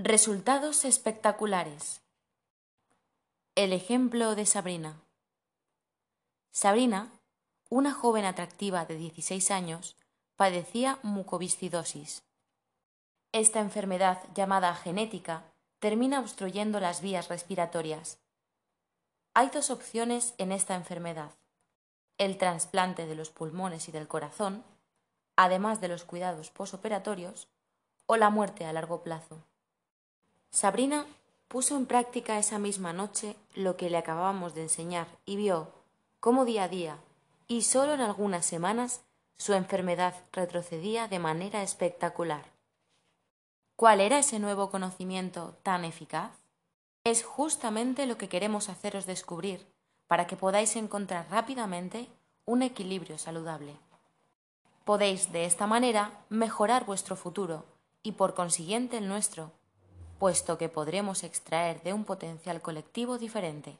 Resultados espectaculares. El ejemplo de Sabrina. Sabrina, una joven atractiva de 16 años, padecía mucoviscidosis. Esta enfermedad, llamada genética, termina obstruyendo las vías respiratorias. Hay dos opciones en esta enfermedad. El trasplante de los pulmones y del corazón, además de los cuidados posoperatorios, o la muerte a largo plazo. Sabrina puso en práctica esa misma noche lo que le acabábamos de enseñar y vio cómo día a día y solo en algunas semanas su enfermedad retrocedía de manera espectacular. ¿Cuál era ese nuevo conocimiento tan eficaz? Es justamente lo que queremos haceros descubrir para que podáis encontrar rápidamente un equilibrio saludable. Podéis de esta manera mejorar vuestro futuro y por consiguiente el nuestro, puesto que podremos extraer de un potencial colectivo diferente.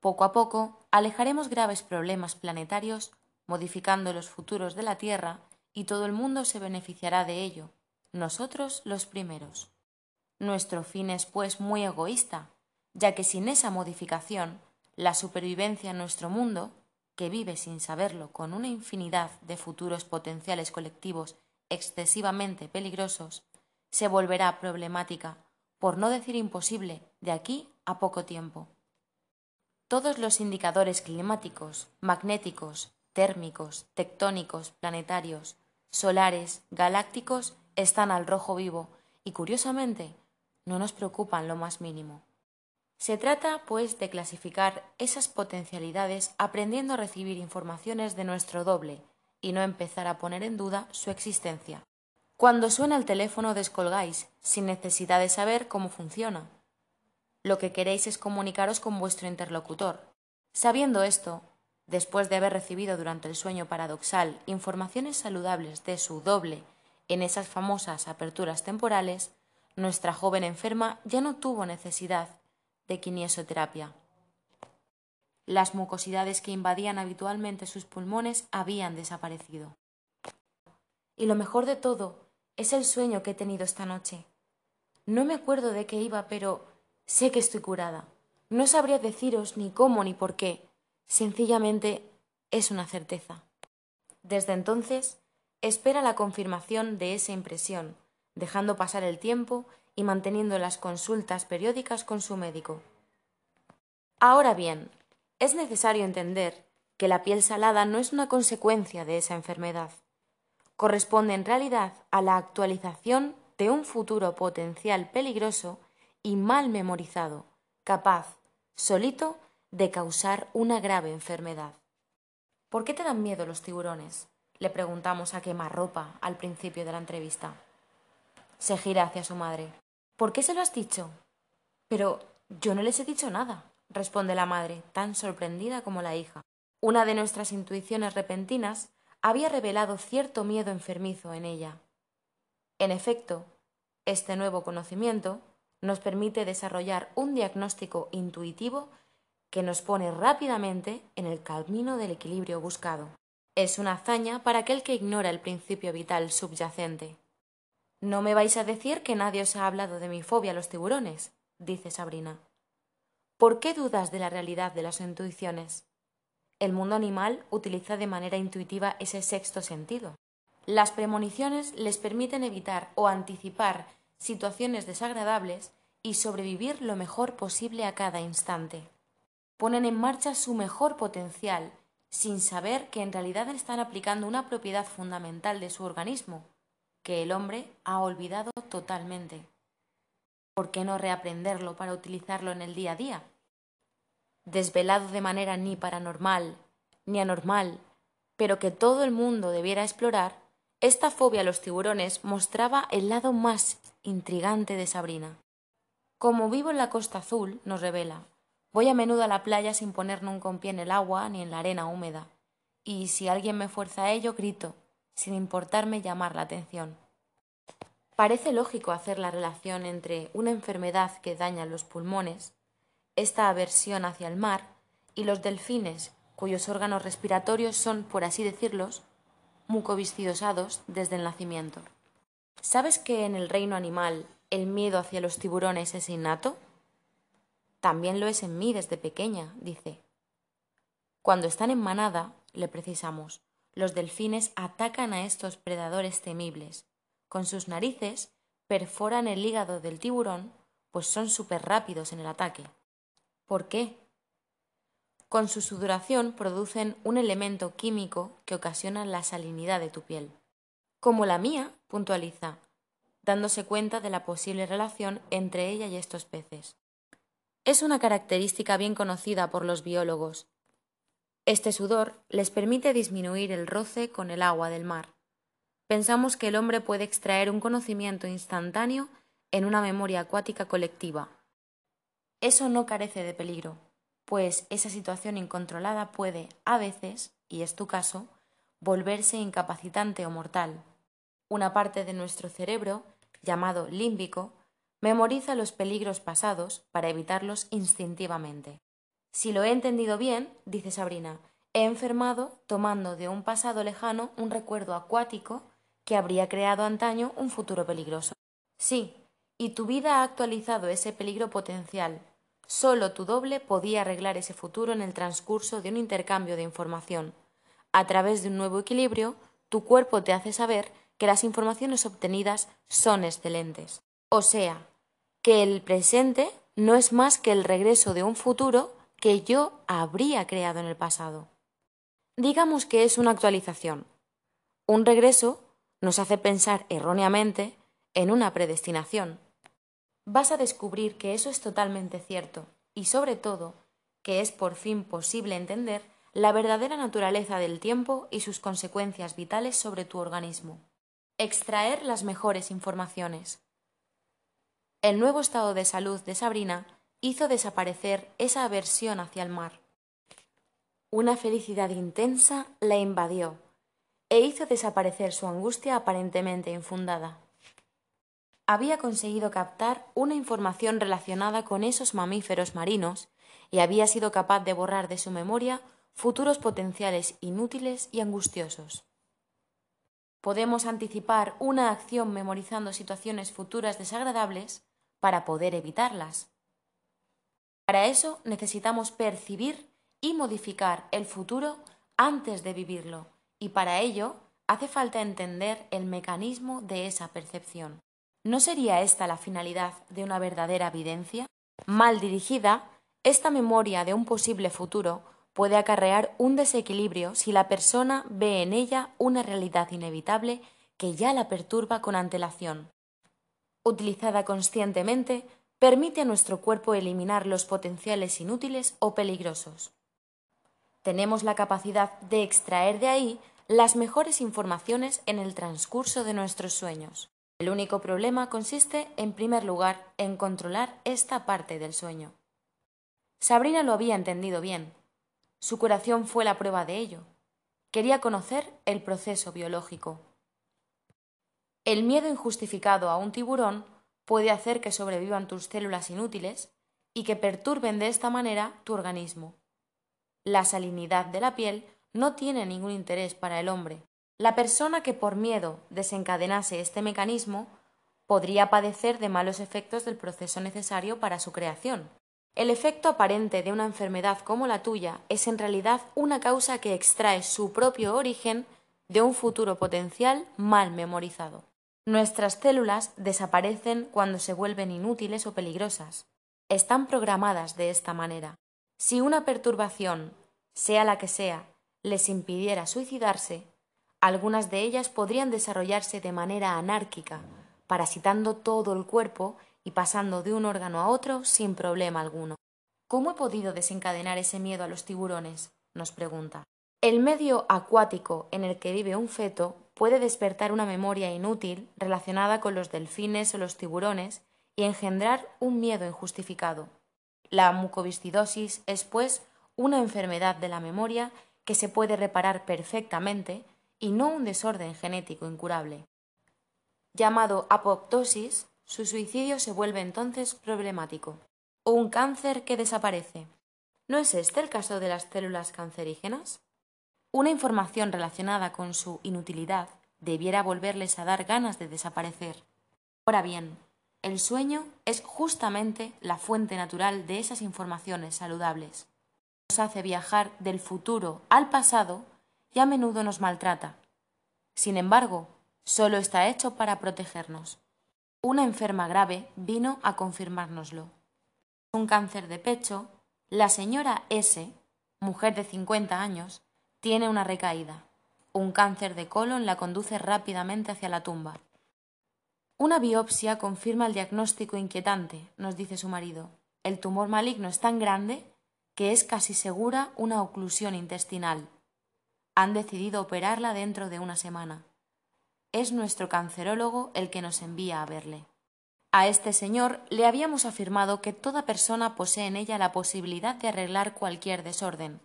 Poco a poco alejaremos graves problemas planetarios, modificando los futuros de la Tierra, y todo el mundo se beneficiará de ello, nosotros los primeros. Nuestro fin es, pues, muy egoísta, ya que sin esa modificación, la supervivencia en nuestro mundo, que vive sin saberlo con una infinidad de futuros potenciales colectivos excesivamente peligrosos, se volverá problemática, por no decir imposible, de aquí a poco tiempo. Todos los indicadores climáticos, magnéticos, térmicos, tectónicos, planetarios, solares, galácticos están al rojo vivo y, curiosamente, no nos preocupan lo más mínimo. Se trata, pues, de clasificar esas potencialidades aprendiendo a recibir informaciones de nuestro doble y no empezar a poner en duda su existencia. Cuando suena el teléfono descolgáis, sin necesidad de saber cómo funciona. Lo que queréis es comunicaros con vuestro interlocutor. Sabiendo esto, después de haber recibido durante el sueño paradoxal informaciones saludables de su doble en esas famosas aperturas temporales, nuestra joven enferma ya no tuvo necesidad de kinesioterapia. Las mucosidades que invadían habitualmente sus pulmones habían desaparecido. Y lo mejor de todo es el sueño que he tenido esta noche. No me acuerdo de qué iba, pero sé que estoy curada. No sabría deciros ni cómo ni por qué. Sencillamente es una certeza. Desde entonces, espera la confirmación de esa impresión, dejando pasar el tiempo y manteniendo las consultas periódicas con su médico. Ahora bien, es necesario entender que la piel salada no es una consecuencia de esa enfermedad corresponde en realidad a la actualización de un futuro potencial peligroso y mal memorizado, capaz, solito, de causar una grave enfermedad. ¿Por qué te dan miedo los tiburones? le preguntamos a quemarropa al principio de la entrevista. Se gira hacia su madre. ¿Por qué se lo has dicho? Pero yo no les he dicho nada, responde la madre, tan sorprendida como la hija. Una de nuestras intuiciones repentinas había revelado cierto miedo enfermizo en ella. En efecto, este nuevo conocimiento nos permite desarrollar un diagnóstico intuitivo que nos pone rápidamente en el camino del equilibrio buscado. Es una hazaña para aquel que ignora el principio vital subyacente. No me vais a decir que nadie os ha hablado de mi fobia a los tiburones, dice Sabrina. ¿Por qué dudas de la realidad de las intuiciones? El mundo animal utiliza de manera intuitiva ese sexto sentido. Las premoniciones les permiten evitar o anticipar situaciones desagradables y sobrevivir lo mejor posible a cada instante. Ponen en marcha su mejor potencial sin saber que en realidad están aplicando una propiedad fundamental de su organismo, que el hombre ha olvidado totalmente. ¿Por qué no reaprenderlo para utilizarlo en el día a día? desvelado de manera ni paranormal ni anormal, pero que todo el mundo debiera explorar, esta fobia a los tiburones mostraba el lado más intrigante de Sabrina. Como vivo en la costa azul, nos revela, voy a menudo a la playa sin poner nunca un pie en el agua ni en la arena húmeda, y si alguien me fuerza a ello, grito, sin importarme llamar la atención. Parece lógico hacer la relación entre una enfermedad que daña los pulmones esta aversión hacia el mar y los delfines, cuyos órganos respiratorios son, por así decirlos, mucoviscidosados desde el nacimiento. ¿Sabes que en el reino animal ¿El miedo hacia los tiburones es innato? También lo es en mí desde pequeña, dice. Cuando están en manada, le precisamos, los delfines atacan a estos predadores temibles. Con sus narices perforan el hígado del tiburón, pues son súper rápidos en el ataque. ¿Por qué? Con su sudoración producen un elemento químico que ocasiona la salinidad de tu piel. Como la mía, puntualiza, dándose cuenta de la posible relación entre ella y estos peces. Es una característica bien conocida por los biólogos. Este sudor les permite disminuir el roce con el agua del mar. Pensamos que el hombre puede extraer un conocimiento instantáneo en una memoria acuática colectiva. Eso no carece de peligro, pues esa situación incontrolada puede, a veces, y es tu caso, volverse incapacitante o mortal. Una parte de nuestro cerebro, llamado límbico, memoriza los peligros pasados para evitarlos instintivamente. Si lo he entendido bien, dice Sabrina, he enfermado tomando de un pasado lejano un recuerdo acuático que habría creado antaño un futuro peligroso. Sí, y tu vida ha actualizado ese peligro potencial. Solo tu doble podía arreglar ese futuro en el transcurso de un intercambio de información. A través de un nuevo equilibrio, tu cuerpo te hace saber que las informaciones obtenidas son excelentes. O sea, que el presente no es más que el regreso de un futuro que yo habría creado en el pasado. Digamos que es una actualización. Un regreso nos hace pensar erróneamente en una predestinación. Vas a descubrir que eso es totalmente cierto y sobre todo que es por fin posible entender la verdadera naturaleza del tiempo y sus consecuencias vitales sobre tu organismo. Extraer las mejores informaciones. El nuevo estado de salud de Sabrina hizo desaparecer esa aversión hacia el mar. Una felicidad intensa la invadió e hizo desaparecer su angustia aparentemente infundada. Había conseguido captar una información relacionada con esos mamíferos marinos y había sido capaz de borrar de su memoria futuros potenciales inútiles y angustiosos. Podemos anticipar una acción memorizando situaciones futuras desagradables para poder evitarlas. Para eso necesitamos percibir y modificar el futuro antes de vivirlo, y para ello hace falta entender el mecanismo de esa percepción. ¿No sería esta la finalidad de una verdadera evidencia? Mal dirigida, esta memoria de un posible futuro puede acarrear un desequilibrio si la persona ve en ella una realidad inevitable que ya la perturba con antelación. Utilizada conscientemente, permite a nuestro cuerpo eliminar los potenciales inútiles o peligrosos. Tenemos la capacidad de extraer de ahí las mejores informaciones en el transcurso de nuestros sueños. El único problema consiste, en primer lugar, en controlar esta parte del sueño. Sabrina lo había entendido bien, su curación fue la prueba de ello. Quería conocer el proceso biológico. El miedo injustificado a un tiburón puede hacer que sobrevivan tus células inútiles y que perturben de esta manera tu organismo. La salinidad de la piel no tiene ningún interés para el hombre. La persona que por miedo desencadenase este mecanismo podría padecer de malos efectos del proceso necesario para su creación, el efecto aparente de una enfermedad como la tuya es en realidad una causa que extrae su propio origen de un futuro potencial mal memorizado. Nuestras células desaparecen cuando se vuelven inútiles o peligrosas. Están programadas de esta manera. Si una perturbación, sea la que sea, les impidiera suicidarse, algunas de ellas podrían desarrollarse de manera anárquica, parasitando todo el cuerpo y pasando de un órgano a otro sin problema alguno. ¿Cómo he podido desencadenar ese miedo a los tiburones? nos pregunta. El medio acuático en el que vive un feto puede despertar una memoria inútil relacionada con los delfines o los tiburones y engendrar un miedo injustificado. La mucoviscidosis es, pues, una enfermedad de la memoria que se puede reparar perfectamente y no un desorden genético incurable. Llamado apoptosis, su suicidio se vuelve entonces problemático. O un cáncer que desaparece. ¿No es este el caso de las células cancerígenas? Una información relacionada con su inutilidad debiera volverles a dar ganas de desaparecer. Ahora bien, el sueño es justamente la fuente natural de esas informaciones saludables. Nos hace viajar del futuro al pasado y a menudo nos maltrata. Sin embargo, solo está hecho para protegernos. Una enferma grave vino a confirmárnoslo. Un cáncer de pecho, la señora S, mujer de 50 años, tiene una recaída. Un cáncer de colon la conduce rápidamente hacia la tumba. Una biopsia confirma el diagnóstico inquietante, nos dice su marido. El tumor maligno es tan grande que es casi segura una oclusión intestinal. Han decidido operarla dentro de una semana. Es nuestro cancerólogo el que nos envía a verle. A este señor le habíamos afirmado que toda persona posee en ella la posibilidad de arreglar cualquier desorden.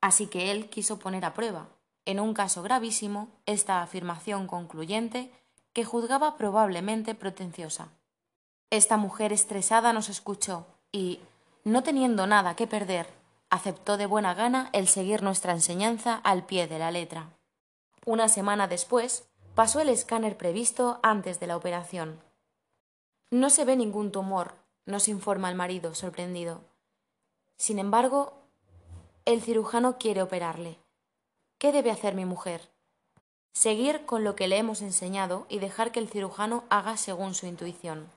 Así que él quiso poner a prueba, en un caso gravísimo, esta afirmación concluyente que juzgaba probablemente pretenciosa. Esta mujer estresada nos escuchó y, no teniendo nada que perder, aceptó de buena gana el seguir nuestra enseñanza al pie de la letra. Una semana después, pasó el escáner previsto antes de la operación. No se ve ningún tumor, nos informa el marido, sorprendido. Sin embargo, el cirujano quiere operarle. ¿Qué debe hacer mi mujer? Seguir con lo que le hemos enseñado y dejar que el cirujano haga según su intuición.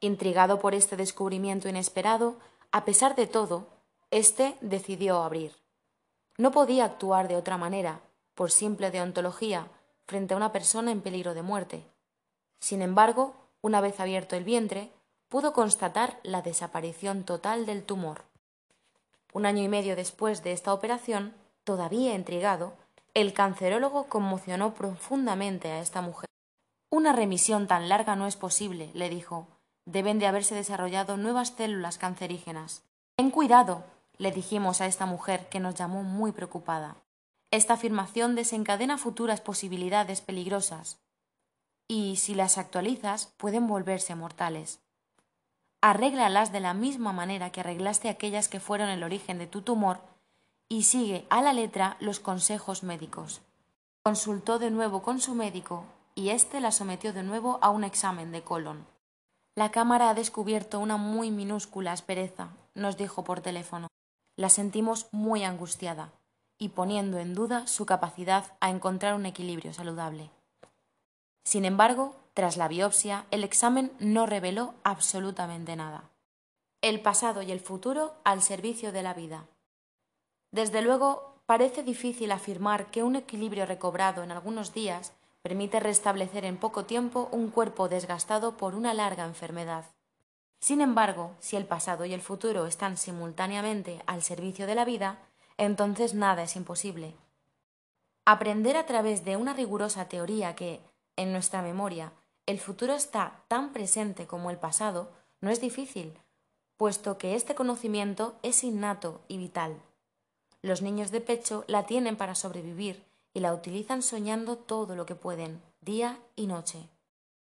Intrigado por este descubrimiento inesperado, a pesar de todo, éste decidió abrir. No podía actuar de otra manera, por simple deontología, frente a una persona en peligro de muerte. Sin embargo, una vez abierto el vientre, pudo constatar la desaparición total del tumor. Un año y medio después de esta operación, todavía intrigado, el cancerólogo conmocionó profundamente a esta mujer. Una remisión tan larga no es posible, le dijo. Deben de haberse desarrollado nuevas células cancerígenas. Ten cuidado, le dijimos a esta mujer que nos llamó muy preocupada. Esta afirmación desencadena futuras posibilidades peligrosas y, si las actualizas, pueden volverse mortales. Arréglalas de la misma manera que arreglaste aquellas que fueron el origen de tu tumor y sigue a la letra los consejos médicos. Consultó de nuevo con su médico y éste la sometió de nuevo a un examen de colon. La cámara ha descubierto una muy minúscula aspereza, nos dijo por teléfono. La sentimos muy angustiada y poniendo en duda su capacidad a encontrar un equilibrio saludable. Sin embargo, tras la biopsia, el examen no reveló absolutamente nada. El pasado y el futuro al servicio de la vida. Desde luego, parece difícil afirmar que un equilibrio recobrado en algunos días permite restablecer en poco tiempo un cuerpo desgastado por una larga enfermedad. Sin embargo, si el pasado y el futuro están simultáneamente al servicio de la vida, entonces nada es imposible. Aprender a través de una rigurosa teoría que, en nuestra memoria, el futuro está tan presente como el pasado, no es difícil, puesto que este conocimiento es innato y vital. Los niños de pecho la tienen para sobrevivir y la utilizan soñando todo lo que pueden, día y noche.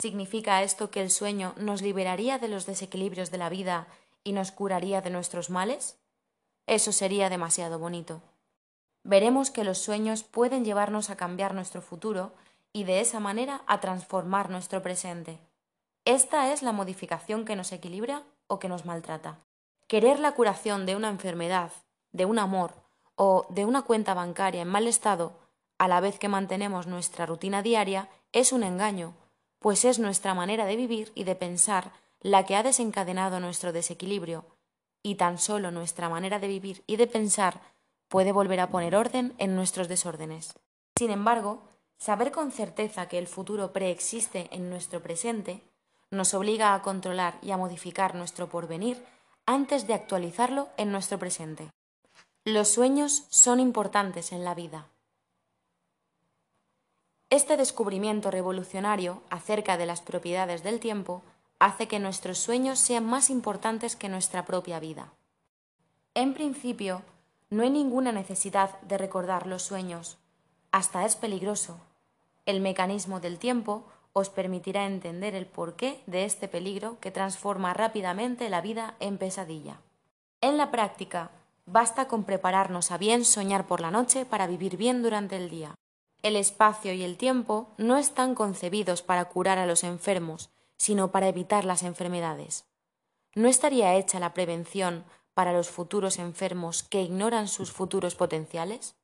¿Significa esto que el sueño nos liberaría de los desequilibrios de la vida y nos curaría de nuestros males? Eso sería demasiado bonito. Veremos que los sueños pueden llevarnos a cambiar nuestro futuro y de esa manera a transformar nuestro presente. Esta es la modificación que nos equilibra o que nos maltrata. Querer la curación de una enfermedad, de un amor o de una cuenta bancaria en mal estado, a la vez que mantenemos nuestra rutina diaria, es un engaño, pues es nuestra manera de vivir y de pensar la que ha desencadenado nuestro desequilibrio, y tan solo nuestra manera de vivir y de pensar puede volver a poner orden en nuestros desórdenes. Sin embargo, saber con certeza que el futuro preexiste en nuestro presente nos obliga a controlar y a modificar nuestro porvenir antes de actualizarlo en nuestro presente. Los sueños son importantes en la vida. Este descubrimiento revolucionario acerca de las propiedades del tiempo hace que nuestros sueños sean más importantes que nuestra propia vida. En principio, no hay ninguna necesidad de recordar los sueños, hasta es peligroso. El mecanismo del tiempo os permitirá entender el porqué de este peligro que transforma rápidamente la vida en pesadilla. En la práctica, Basta con prepararnos a bien soñar por la noche para vivir bien durante el día. El espacio y el tiempo no están concebidos para curar a los enfermos, sino para evitar las enfermedades. ¿No estaría hecha la prevención para los futuros enfermos que ignoran sus futuros potenciales?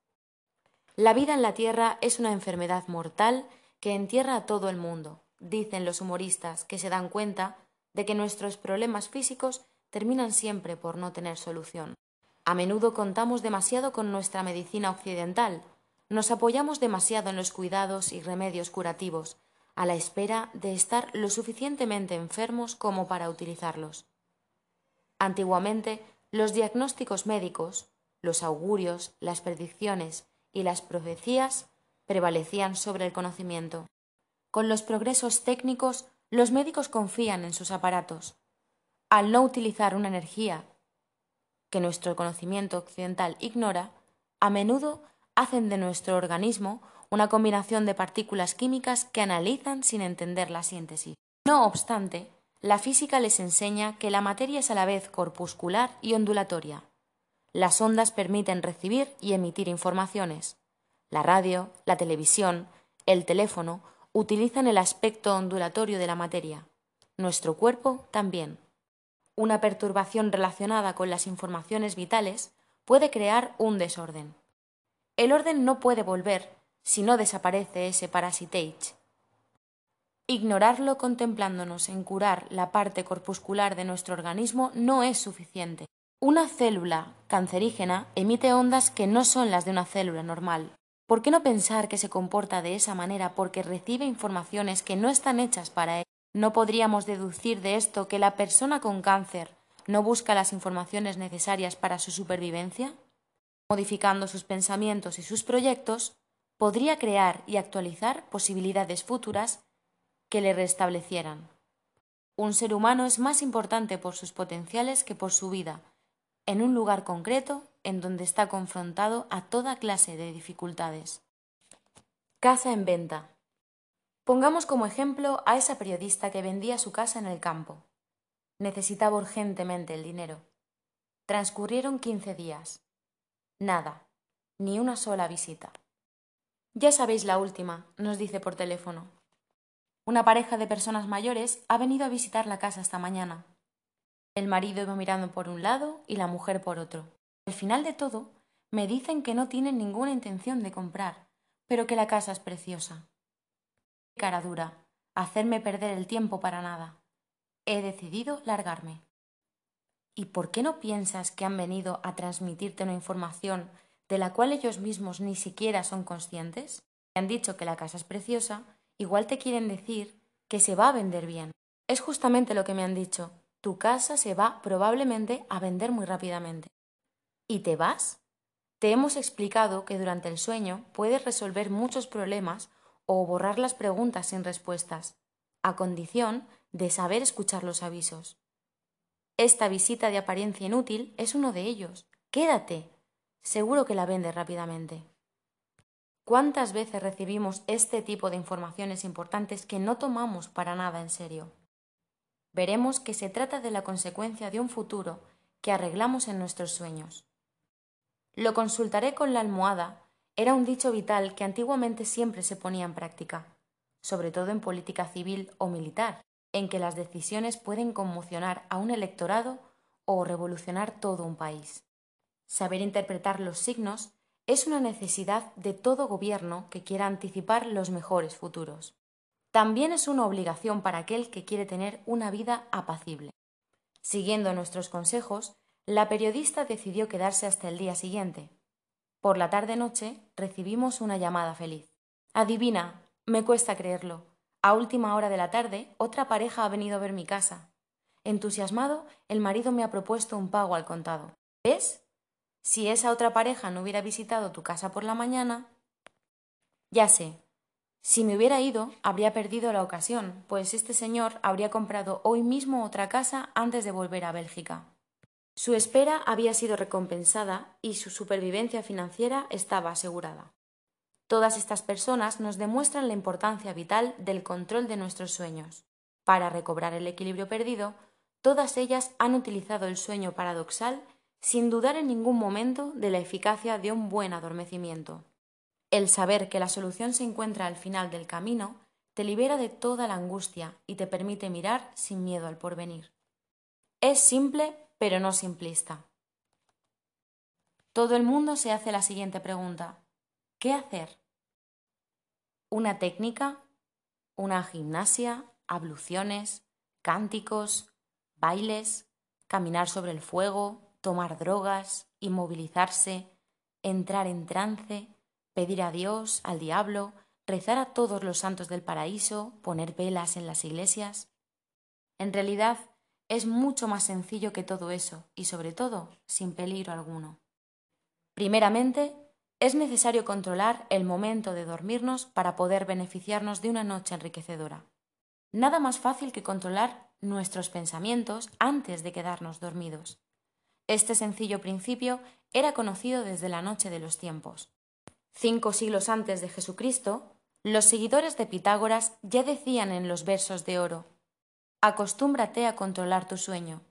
La vida en la Tierra es una enfermedad mortal que entierra a todo el mundo, dicen los humoristas que se dan cuenta de que nuestros problemas físicos terminan siempre por no tener solución. A menudo contamos demasiado con nuestra medicina occidental, nos apoyamos demasiado en los cuidados y remedios curativos, a la espera de estar lo suficientemente enfermos como para utilizarlos. Antiguamente, los diagnósticos médicos, los augurios, las predicciones y las profecías prevalecían sobre el conocimiento. Con los progresos técnicos, los médicos confían en sus aparatos. Al no utilizar una energía que nuestro conocimiento occidental ignora, a menudo hacen de nuestro organismo una combinación de partículas químicas que analizan sin entender la síntesis. No obstante, la física les enseña que la materia es a la vez corpuscular y ondulatoria. Las ondas permiten recibir y emitir informaciones. La radio, la televisión, el teléfono utilizan el aspecto ondulatorio de la materia. Nuestro cuerpo también. Una perturbación relacionada con las informaciones vitales puede crear un desorden. El orden no puede volver si no desaparece ese parasitage. Ignorarlo contemplándonos en curar la parte corpuscular de nuestro organismo no es suficiente. Una célula cancerígena emite ondas que no son las de una célula normal. ¿Por qué no pensar que se comporta de esa manera porque recibe informaciones que no están hechas para él? ¿No podríamos deducir de esto que la persona con cáncer no busca las informaciones necesarias para su supervivencia? Modificando sus pensamientos y sus proyectos, podría crear y actualizar posibilidades futuras que le restablecieran. Un ser humano es más importante por sus potenciales que por su vida, en un lugar concreto en donde está confrontado a toda clase de dificultades. Casa en venta. Pongamos como ejemplo a esa periodista que vendía su casa en el campo. Necesitaba urgentemente el dinero. Transcurrieron quince días. Nada, ni una sola visita. Ya sabéis la última, nos dice por teléfono. Una pareja de personas mayores ha venido a visitar la casa esta mañana. El marido iba mirando por un lado y la mujer por otro. Al final de todo, me dicen que no tienen ninguna intención de comprar, pero que la casa es preciosa. Cara dura, hacerme perder el tiempo para nada. He decidido largarme. ¿Y por qué no piensas que han venido a transmitirte una información de la cual ellos mismos ni siquiera son conscientes? Te han dicho que la casa es preciosa, igual te quieren decir que se va a vender bien. Es justamente lo que me han dicho, tu casa se va probablemente a vender muy rápidamente. ¿Y te vas? Te hemos explicado que durante el sueño puedes resolver muchos problemas o borrar las preguntas sin respuestas, a condición de saber escuchar los avisos. Esta visita de apariencia inútil es uno de ellos. Quédate. Seguro que la vendes rápidamente. ¿Cuántas veces recibimos este tipo de informaciones importantes que no tomamos para nada en serio? veremos que se trata de la consecuencia de un futuro que arreglamos en nuestros sueños. Lo consultaré con la almohada era un dicho vital que antiguamente siempre se ponía en práctica, sobre todo en política civil o militar, en que las decisiones pueden conmocionar a un electorado o revolucionar todo un país. Saber interpretar los signos es una necesidad de todo gobierno que quiera anticipar los mejores futuros también es una obligación para aquel que quiere tener una vida apacible. Siguiendo nuestros consejos, la periodista decidió quedarse hasta el día siguiente. Por la tarde-noche recibimos una llamada feliz. Adivina, me cuesta creerlo. A última hora de la tarde, otra pareja ha venido a ver mi casa. Entusiasmado, el marido me ha propuesto un pago al contado. ¿Ves? Si esa otra pareja no hubiera visitado tu casa por la mañana. Ya sé, si me hubiera ido, habría perdido la ocasión, pues este señor habría comprado hoy mismo otra casa antes de volver a Bélgica. Su espera había sido recompensada y su supervivencia financiera estaba asegurada. Todas estas personas nos demuestran la importancia vital del control de nuestros sueños. Para recobrar el equilibrio perdido, todas ellas han utilizado el sueño paradoxal sin dudar en ningún momento de la eficacia de un buen adormecimiento. El saber que la solución se encuentra al final del camino te libera de toda la angustia y te permite mirar sin miedo al porvenir. Es simple, pero no simplista. Todo el mundo se hace la siguiente pregunta. ¿Qué hacer? ¿Una técnica? ¿Una gimnasia? ¿Abluciones? ¿Cánticos? ¿Bailes? ¿Caminar sobre el fuego? ¿Tomar drogas? ¿Inmovilizarse? ¿Entrar en trance? ¿Pedir a Dios? ¿Al diablo? rezar a todos los santos del paraíso, poner velas en las iglesias. En realidad, es mucho más sencillo que todo eso y sobre todo sin peligro alguno. Primeramente, es necesario controlar el momento de dormirnos para poder beneficiarnos de una noche enriquecedora. Nada más fácil que controlar nuestros pensamientos antes de quedarnos dormidos. Este sencillo principio era conocido desde la noche de los tiempos. Cinco siglos antes de Jesucristo, los seguidores de Pitágoras ya decían en los versos de oro, Acostúmbrate a controlar tu sueño,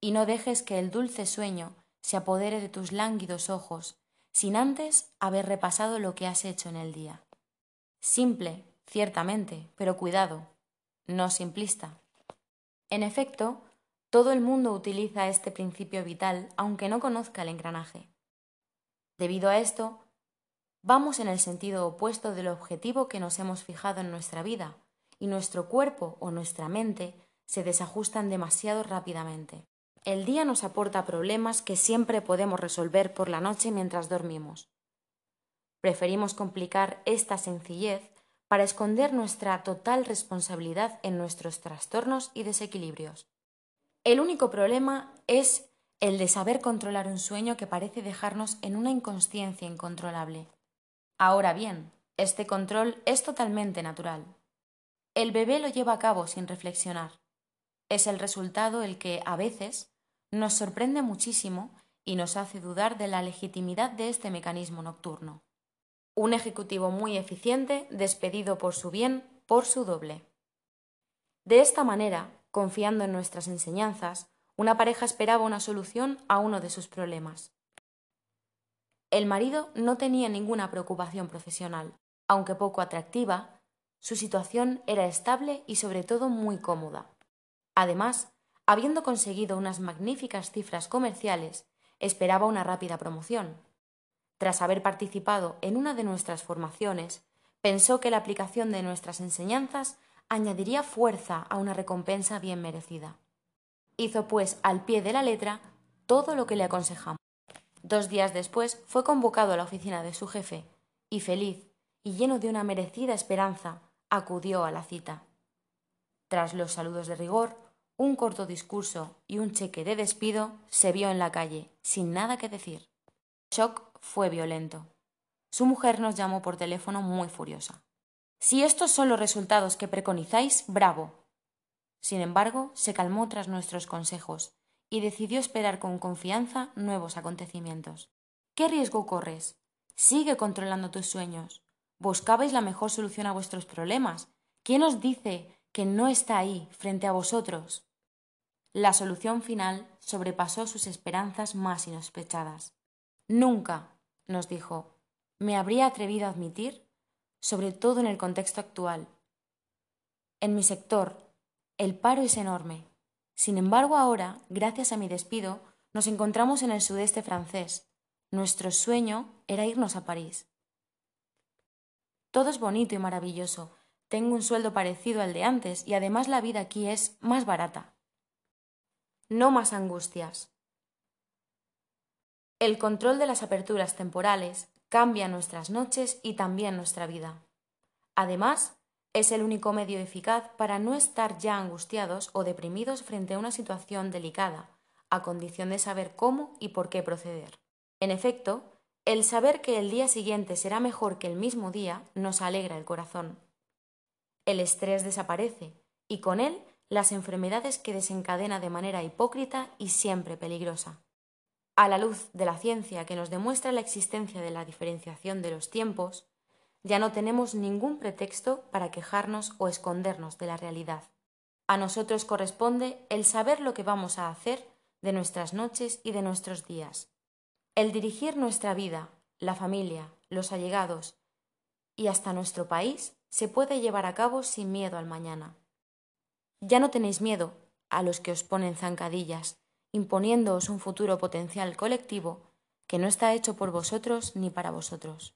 y no dejes que el dulce sueño se apodere de tus lánguidos ojos, sin antes haber repasado lo que has hecho en el día. Simple, ciertamente, pero cuidado, no simplista. En efecto, todo el mundo utiliza este principio vital aunque no conozca el engranaje. Debido a esto, vamos en el sentido opuesto del objetivo que nos hemos fijado en nuestra vida, y nuestro cuerpo o nuestra mente se desajustan demasiado rápidamente. El día nos aporta problemas que siempre podemos resolver por la noche mientras dormimos. Preferimos complicar esta sencillez para esconder nuestra total responsabilidad en nuestros trastornos y desequilibrios. El único problema es el de saber controlar un sueño que parece dejarnos en una inconsciencia incontrolable. Ahora bien, este control es totalmente natural. El bebé lo lleva a cabo sin reflexionar. Es el resultado el que, a veces, nos sorprende muchísimo y nos hace dudar de la legitimidad de este mecanismo nocturno. Un ejecutivo muy eficiente despedido por su bien por su doble. De esta manera, confiando en nuestras enseñanzas, una pareja esperaba una solución a uno de sus problemas. El marido no tenía ninguna preocupación profesional. Aunque poco atractiva, su situación era estable y sobre todo muy cómoda. Además, habiendo conseguido unas magníficas cifras comerciales, esperaba una rápida promoción. Tras haber participado en una de nuestras formaciones, pensó que la aplicación de nuestras enseñanzas añadiría fuerza a una recompensa bien merecida. Hizo, pues, al pie de la letra todo lo que le aconsejamos. Dos días después fue convocado a la oficina de su jefe y feliz y lleno de una merecida esperanza, acudió a la cita. Tras los saludos de rigor, un corto discurso y un cheque de despido, se vio en la calle, sin nada que decir. El shock fue violento. Su mujer nos llamó por teléfono muy furiosa. Si estos son los resultados que preconizáis, bravo. Sin embargo, se calmó tras nuestros consejos y decidió esperar con confianza nuevos acontecimientos. ¿Qué riesgo corres? Sigue controlando tus sueños. Buscabais la mejor solución a vuestros problemas. ¿Quién os dice que no está ahí, frente a vosotros? La solución final sobrepasó sus esperanzas más inhospechadas. Nunca, nos dijo, me habría atrevido a admitir, sobre todo en el contexto actual. En mi sector, el paro es enorme. Sin embargo, ahora, gracias a mi despido, nos encontramos en el sudeste francés. Nuestro sueño era irnos a París. Todo es bonito y maravilloso. Tengo un sueldo parecido al de antes y además la vida aquí es más barata. No más angustias. El control de las aperturas temporales cambia nuestras noches y también nuestra vida. Además, es el único medio eficaz para no estar ya angustiados o deprimidos frente a una situación delicada, a condición de saber cómo y por qué proceder. En efecto, el saber que el día siguiente será mejor que el mismo día nos alegra el corazón. El estrés desaparece y con él las enfermedades que desencadena de manera hipócrita y siempre peligrosa. A la luz de la ciencia que nos demuestra la existencia de la diferenciación de los tiempos, ya no tenemos ningún pretexto para quejarnos o escondernos de la realidad. A nosotros corresponde el saber lo que vamos a hacer de nuestras noches y de nuestros días. El dirigir nuestra vida, la familia, los allegados y hasta nuestro país se puede llevar a cabo sin miedo al mañana. Ya no tenéis miedo a los que os ponen zancadillas, imponiéndoos un futuro potencial colectivo que no está hecho por vosotros ni para vosotros.